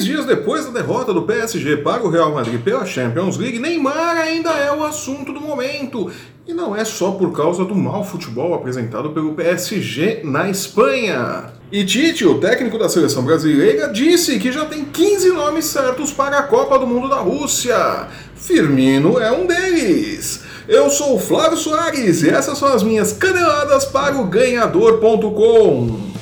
Três dias depois da derrota do PSG para o Real Madrid pela Champions League, Neymar ainda é o assunto do momento. E não é só por causa do mau futebol apresentado pelo PSG na Espanha. E Tite, o técnico da seleção brasileira, disse que já tem 15 nomes certos para a Copa do Mundo da Rússia. Firmino é um deles. Eu sou o Flávio Soares e essas são as minhas caneladas para o ganhador.com.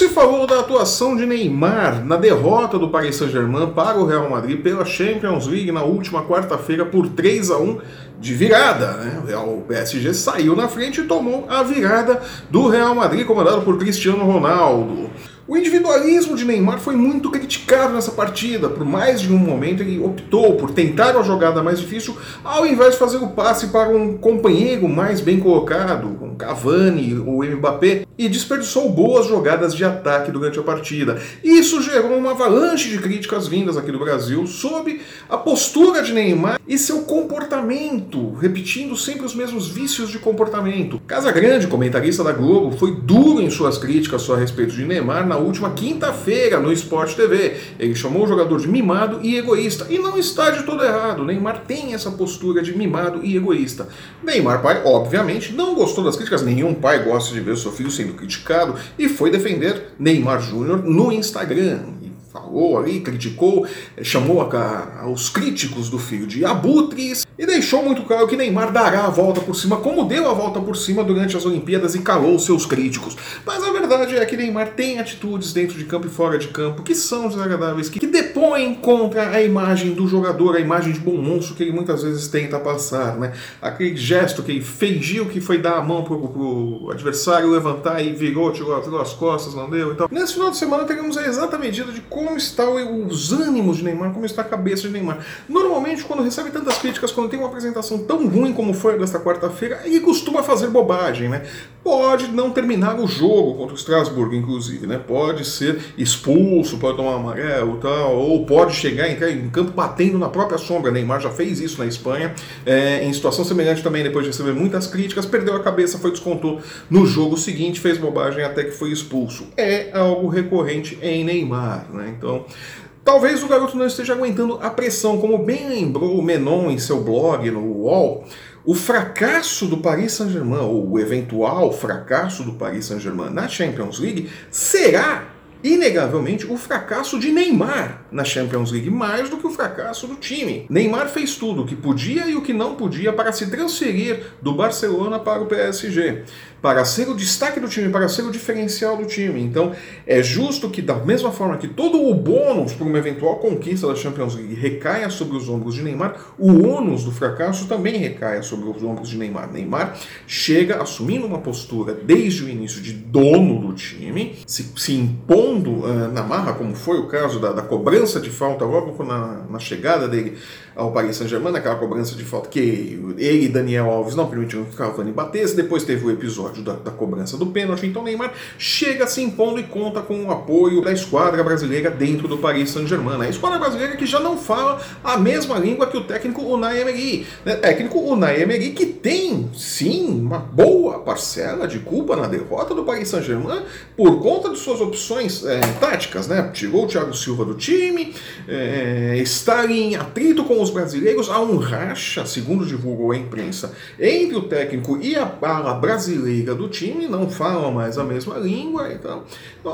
se falou da atuação de Neymar na derrota do Paris Saint-Germain para o Real Madrid pela Champions League na última quarta-feira por 3 a 1 de virada. Né? O PSG saiu na frente e tomou a virada do Real Madrid, comandado por Cristiano Ronaldo. O individualismo de Neymar foi muito criticado nessa partida. Por mais de um momento, ele optou por tentar a jogada mais difícil, ao invés de fazer o passe para um companheiro mais bem colocado, um Cavani ou Mbappé, e desperdiçou boas jogadas de ataque durante a partida. Isso gerou uma avalanche de críticas vindas aqui do Brasil sobre a postura de Neymar e seu comportamento, repetindo sempre os mesmos vícios de comportamento. Casa Grande, comentarista da Globo, foi duro em suas críticas só a respeito de Neymar na última quinta-feira no Sport TV. Ele chamou o jogador de mimado e egoísta. E não está de todo errado. Neymar tem essa postura de mimado e egoísta. Neymar, pai, obviamente, não gostou das críticas. Nenhum pai gosta de ver seu filho sendo criticado e foi defender Neymar Júnior no Instagram falou ali, criticou, chamou a, a, os críticos do filho de abutres e deixou muito claro que Neymar dará a volta por cima, como deu a volta por cima durante as Olimpíadas e calou seus críticos. Mas a verdade é que Neymar tem atitudes dentro de campo e fora de campo que são desagradáveis, que, que depõem contra a imagem do jogador, a imagem de bom monstro que ele muitas vezes tenta passar, né? Aquele gesto que ele fingiu que foi dar a mão pro, pro adversário levantar e virou, tirou, tirou as costas, não deu e tal. Nesse final de semana teremos a exata medida de como estão os ânimos de Neymar, como está a cabeça de Neymar. Normalmente, quando recebe tantas críticas, quando tem uma apresentação tão ruim como foi desta quarta-feira, ele costuma fazer bobagem, né? Pode não terminar o jogo contra o Strasbourg, inclusive, né? Pode ser expulso, pode tomar amarelo tal, ou pode chegar e entrar em campo batendo na própria sombra. Neymar já fez isso na Espanha, é, em situação semelhante também, depois de receber muitas críticas, perdeu a cabeça, foi descontou no jogo seguinte, fez bobagem até que foi expulso. É algo recorrente em Neymar, né? Então, talvez o garoto não esteja aguentando a pressão, como bem lembrou o Menon em seu blog no UOL. O fracasso do Paris Saint-Germain, ou o eventual fracasso do Paris Saint-Germain na Champions League, será inegavelmente o fracasso de Neymar na Champions League, mais do que o fracasso do time. Neymar fez tudo o que podia e o que não podia para se transferir do Barcelona para o PSG para ser o destaque do time, para ser o diferencial do time. Então, é justo que, da mesma forma que todo o bônus para uma eventual conquista da Champions League recaia sobre os ombros de Neymar, o ônus do fracasso também recaia sobre os ombros de Neymar. Neymar chega assumindo uma postura desde o início de dono do time, se, se uh, na marra, como foi o caso da, da cobrança de falta logo na, na chegada dele ao Paris Saint-Germain, aquela cobrança de falta que ele e Daniel Alves não permitiram que o Cavani batesse, depois teve o episódio da, da, cobrança do pênalti, então Neymar chega se impondo e conta com o apoio da esquadra brasileira dentro do Paris Saint-Germain. A esquadra brasileira que já não fala a mesma língua que o técnico Unai Emery. Né? Técnico Unai Emery que tem, sim, uma boa parcela de culpa na derrota do Paris Saint-Germain por conta de suas opções é, táticas, né? Tirou o Thiago Silva do time, é, está em atrito com os brasileiros, há um racha, segundo divulgou a imprensa, entre o técnico e a bala brasileira do time, não falam mais a mesma língua, então,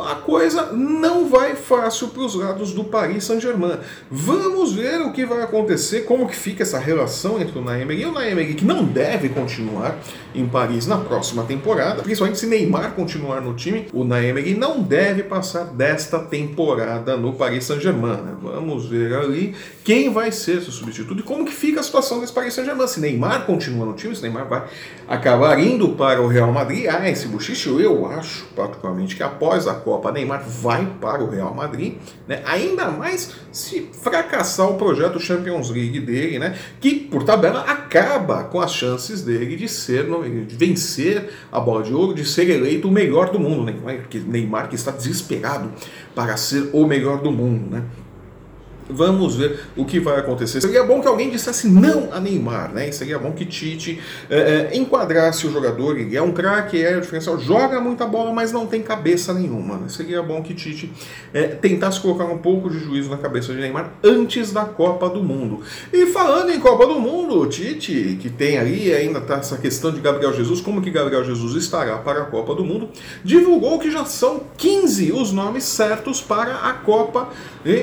a coisa não vai fácil para os lados do Paris Saint-Germain. Vamos ver o que vai acontecer, como que fica essa relação entre o Naemery e o Naemery, que não deve continuar em Paris na próxima temporada, principalmente se Neymar continuar no time, o Naemery não deve passar desta temporada no Paris Saint-Germain. Né? Vamos ver ali quem vai ser seu substituto e como que fica a situação desse Paris Saint-Germain. Se Neymar continua no time, se Neymar vai acabar indo para o Real Madrid, ah, esse bochicho eu acho particularmente que após a Copa Neymar vai para o Real Madrid, né? ainda mais se fracassar o projeto Champions League dele, né? que por tabela acaba com as chances dele de ser, de vencer a bola de ouro, de ser eleito o melhor do mundo. Neymar que, Neymar que está desesperado para ser o melhor do mundo. Né? Vamos ver o que vai acontecer. Seria bom que alguém dissesse não a Neymar, né? Seria bom que Tite é, é, enquadrasse o jogador. Ele é um craque, é diferencial, joga muita bola, mas não tem cabeça nenhuma. Né? Seria bom que Tite é, tentasse colocar um pouco de juízo na cabeça de Neymar antes da Copa do Mundo. E falando em Copa do Mundo, Tite, que tem aí ainda tá essa questão de Gabriel Jesus, como que Gabriel Jesus estará para a Copa do Mundo, divulgou que já são 15 os nomes certos para a Copa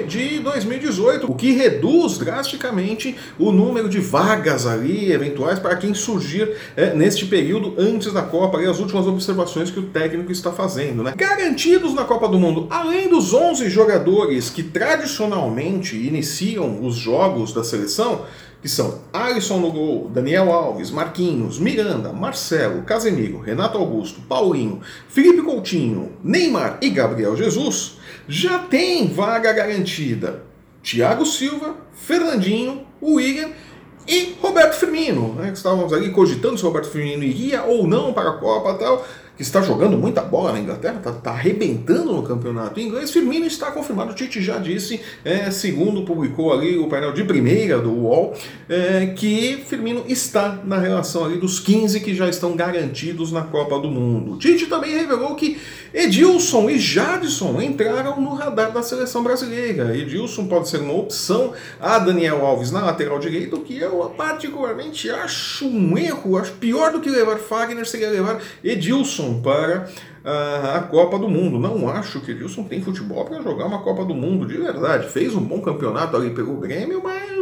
de 2018, o que reduz drasticamente o número de vagas ali eventuais para quem surgir é, neste período antes da Copa, e as últimas observações que o técnico está fazendo. Né? Garantidos na Copa do Mundo, além dos 11 jogadores que tradicionalmente iniciam os jogos da seleção, que são Alisson no gol, Daniel Alves, Marquinhos, Miranda, Marcelo, Casemiro, Renato Augusto, Paulinho, Felipe Coutinho, Neymar e Gabriel Jesus, já tem vaga garantida. Thiago Silva, Fernandinho, William e Roberto Firmino, né, que estávamos ali cogitando se o Roberto Firmino iria ou não para a Copa tal que está jogando muita bola na Inglaterra, está tá arrebentando no campeonato inglês. Firmino está confirmado, o Tite já disse, é, segundo publicou ali o painel de primeira do UOL, é, que Firmino está na relação ali dos 15 que já estão garantidos na Copa do Mundo. Tite também revelou que Edilson e Jadson entraram no radar da seleção brasileira. Edilson pode ser uma opção a Daniel Alves na lateral direita, o que eu particularmente acho um erro, acho pior do que levar Fagner seria levar Edilson para a, a Copa do Mundo. Não acho que Edilson tem futebol para jogar uma Copa do Mundo, de verdade. Fez um bom campeonato ali pelo Grêmio, mas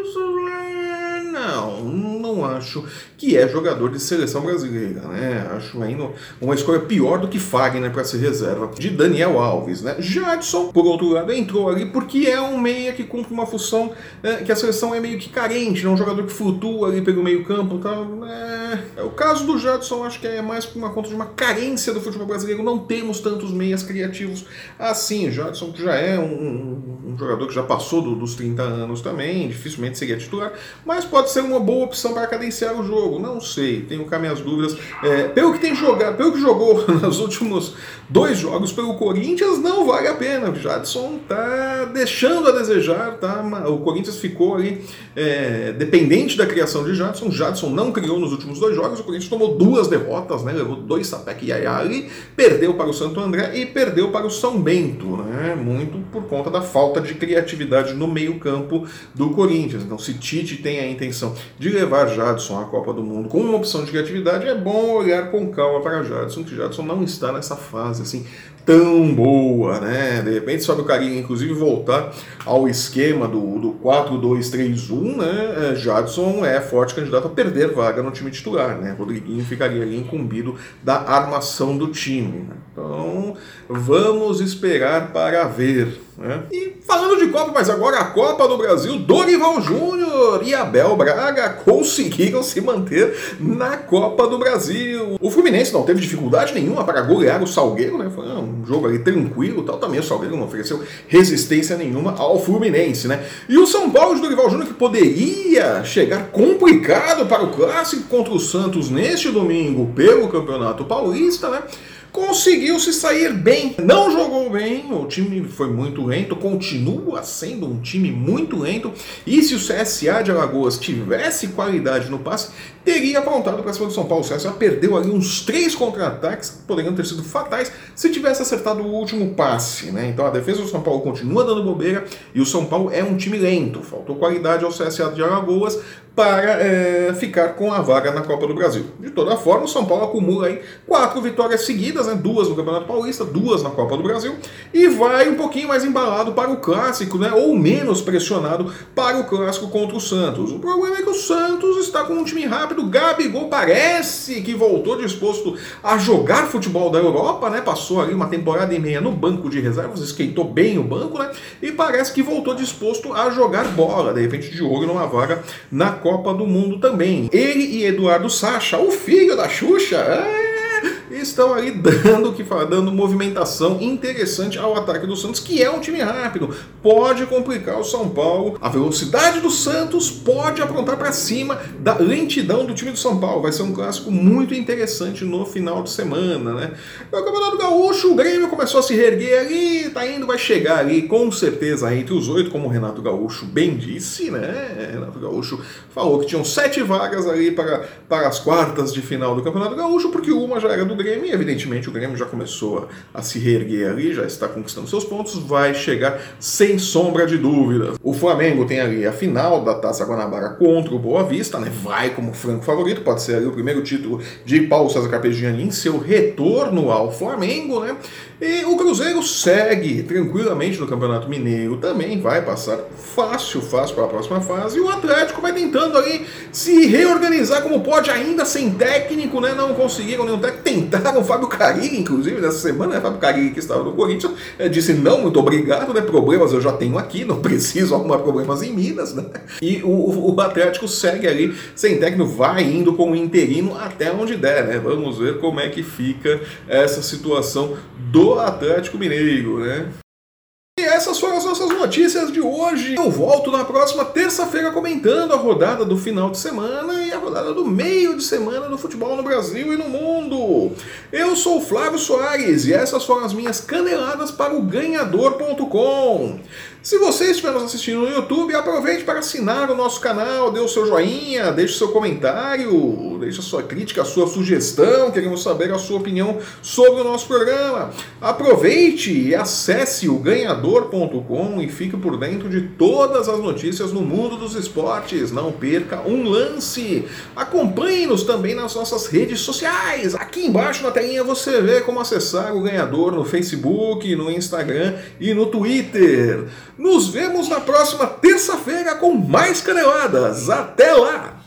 acho que é jogador de seleção brasileira, né? Acho ainda uma escolha pior do que Fagner para ser reserva de Daniel Alves, né? Jadson, por outro lado, entrou ali porque é um meia que cumpre uma função é, que a seleção é meio que carente, é um jogador que flutua ali pelo meio campo, tá? É, é o caso do Jadson, acho que é mais por uma conta de uma carência do futebol brasileiro. Não temos tantos meias criativos assim. Jadson já é um, um, jogador que já passou do, dos 30 anos também, dificilmente seria titular, mas pode ser uma boa opção para cadenciar o jogo. Não sei, tenho cá minhas dúvidas. É, pelo que tem jogado, pelo que jogou nos últimos dois jogos pelo Corinthians, não vale a pena. O Jadson tá deixando a desejar, tá? O Corinthians ficou ali é, dependente da criação de Jadson. O Jadson não criou nos últimos dois jogos. O Corinthians tomou duas derrotas, né? Levou dois Sapec e Ayali, perdeu para o Santo André e perdeu para o São Bento, né? Muito por conta da falta de criatividade no meio-campo do Corinthians. Então, se Tite tem a intenção de levar Jadson à Copa do Mundo com uma opção de criatividade, é bom olhar com calma para Jadson, que Jadson não está nessa fase assim tão boa, né? De repente sobe o carinha, inclusive, voltar ao esquema do, do 4-2-3-1, né? É, Jadson é forte candidato a perder vaga no time titular, né? Rodriguinho ficaria ali incumbido da armação do time. Né? Então, vamos esperar para ver. Né? E falando de Copa, mas agora a Copa do Brasil, Dorival Júnior e Abel Braga conseguiram se manter na Copa do Brasil. O Fluminense não teve dificuldade nenhuma para golear o Salgueiro, né? Foi um jogo ali tranquilo, tal. Também o Salgueiro não ofereceu resistência nenhuma ao Fluminense, né? E o São Paulo de Dorival Júnior que poderia chegar complicado para o clássico contra o Santos neste domingo pelo Campeonato Paulista, né? Conseguiu se sair bem. Não jogou bem, o time foi muito lento, continua sendo um time muito lento. E se o CSA de Alagoas tivesse qualidade no passe, teria apontado para cima do São Paulo. O CSA perdeu ali uns três contra-ataques que poderiam ter sido fatais se tivesse acertado o último passe. Né? Então a defesa do São Paulo continua dando bobeira e o São Paulo é um time lento. Faltou qualidade ao CSA de Alagoas para é, ficar com a vaga na Copa do Brasil. De toda forma, o São Paulo acumula aí quatro vitórias seguidas, né? duas no Campeonato Paulista, duas na Copa do Brasil, e vai um pouquinho mais embalado para o clássico, né? ou menos pressionado para o clássico contra o Santos. O problema é que o Santos está com um time rápido, Gabigol parece que voltou disposto a jogar futebol da Europa, né? passou ali uma temporada e meia no banco de reservas, esquentou bem o banco, né? e parece que voltou disposto a jogar bola, de repente de olho numa vaga na Copa do Mundo também. Ele e Eduardo Sacha, o filho da Xuxa, é estão ali dando que dando movimentação interessante ao ataque do Santos, que é um time rápido, pode complicar o São Paulo. A velocidade do Santos pode aprontar para cima da lentidão do time do São Paulo. Vai ser um clássico muito interessante no final de semana, né? O Campeonato Gaúcho, o Grêmio começou a se reerguer ali, tá indo, vai chegar ali com certeza entre os oito, como o Renato Gaúcho bem disse, né? Renato Gaúcho falou que tinham sete vagas ali para, para as quartas de final do Campeonato Gaúcho, porque uma já era do Grêmio e evidentemente o Grêmio já começou a, se reerguer ali, já está conquistando seus pontos, vai chegar sem sombra de dúvidas. O Flamengo tem ali a final da Taça Guanabara contra o Boa Vista, né? Vai como franco favorito, pode ser ali o primeiro título de Paulo César Carpegiani em seu retorno ao Flamengo, né? E o Cruzeiro segue tranquilamente no Campeonato Mineiro, também vai passar fácil, fácil para a próxima fase. E o Atlético vai tentando ali se reorganizar como pode, ainda sem técnico, né? Não conseguiram nenhum técnico. Tentaram o Fábio Carilli, inclusive, nessa semana, né? Fábio Carilli, que estava no Corinthians, eh, disse: não, muito obrigado, né? Problemas eu já tenho aqui, não preciso arrumar problemas em Minas, né? E o, o Atlético segue ali sem técnico, vai indo com o interino até onde der, né? Vamos ver como é que fica essa situação do Atlético Mineiro, né? E essas foram as nossas notícias de hoje. Eu volto na próxima terça-feira comentando a rodada do final de semana rodada do meio de semana do futebol no Brasil e no mundo. Eu sou Flávio Soares e essas foram as minhas caneladas para o ganhador.com. Se você estiver nos assistindo no YouTube, aproveite para assinar o nosso canal, dê o seu joinha, deixe seu comentário, deixe a sua crítica, a sua sugestão, queremos saber a sua opinião sobre o nosso programa. Aproveite e acesse o ganhador.com e fique por dentro de todas as notícias no mundo dos esportes. Não perca um lance. Acompanhe-nos também nas nossas redes sociais. Aqui embaixo na telinha você vê como acessar o ganhador no Facebook, no Instagram e no Twitter. Nos vemos na próxima terça-feira com mais caneladas. Até lá!